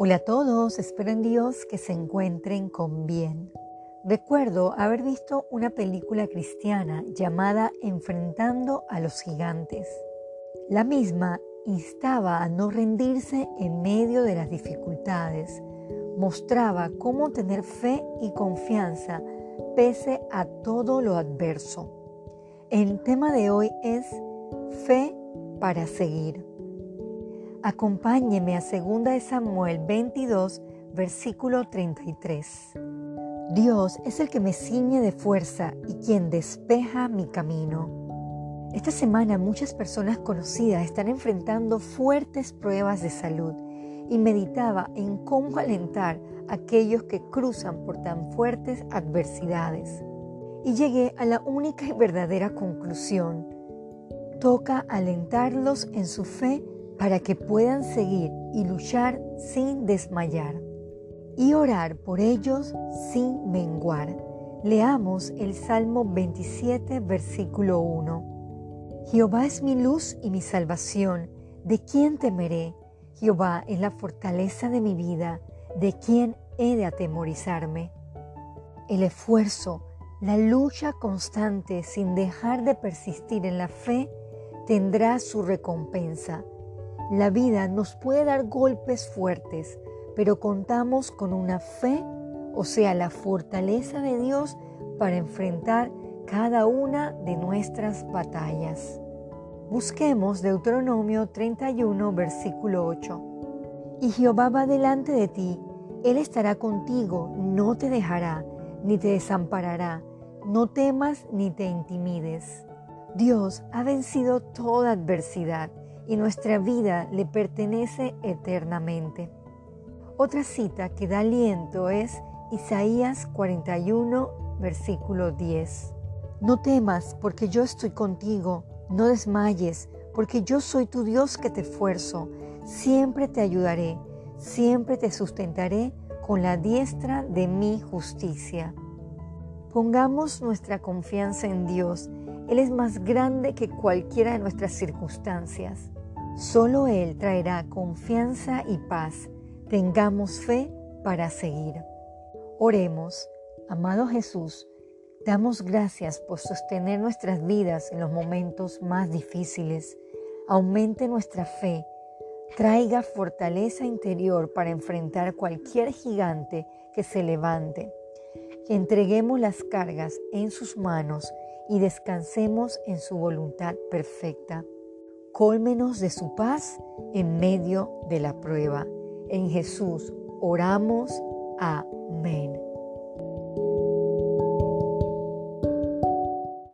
Hola a todos, espero en Dios que se encuentren con bien. Recuerdo haber visto una película cristiana llamada Enfrentando a los gigantes. La misma instaba a no rendirse en medio de las dificultades, mostraba cómo tener fe y confianza pese a todo lo adverso. El tema de hoy es fe para seguir. Acompáñeme a 2 Samuel 22, versículo 33. Dios es el que me ciñe de fuerza y quien despeja mi camino. Esta semana muchas personas conocidas están enfrentando fuertes pruebas de salud y meditaba en cómo alentar a aquellos que cruzan por tan fuertes adversidades. Y llegué a la única y verdadera conclusión. Toca alentarlos en su fe para que puedan seguir y luchar sin desmayar y orar por ellos sin menguar. Leamos el Salmo 27, versículo 1. Jehová es mi luz y mi salvación, ¿de quién temeré? Jehová es la fortaleza de mi vida, ¿de quién he de atemorizarme? El esfuerzo, la lucha constante sin dejar de persistir en la fe, tendrá su recompensa la vida nos puede dar golpes fuertes, pero contamos con una fe, o sea, la fortaleza de Dios para enfrentar cada una de nuestras batallas. Busquemos Deuteronomio 31, versículo 8. Y Jehová va delante de ti, Él estará contigo, no te dejará, ni te desamparará, no temas ni te intimides. Dios ha vencido toda adversidad y nuestra vida le pertenece eternamente. Otra cita que da aliento es Isaías 41, versículo 10. No temas, porque yo estoy contigo, no desmayes, porque yo soy tu Dios que te esfuerzo, siempre te ayudaré, siempre te sustentaré con la diestra de mi justicia. Pongamos nuestra confianza en Dios, Él es más grande que cualquiera de nuestras circunstancias. Solo Él traerá confianza y paz. Tengamos fe para seguir. Oremos, amado Jesús, damos gracias por sostener nuestras vidas en los momentos más difíciles. Aumente nuestra fe, traiga fortaleza interior para enfrentar cualquier gigante que se levante. Entreguemos las cargas en sus manos y descansemos en su voluntad perfecta. Cólmenos de su paz en medio de la prueba. En Jesús oramos. Amén.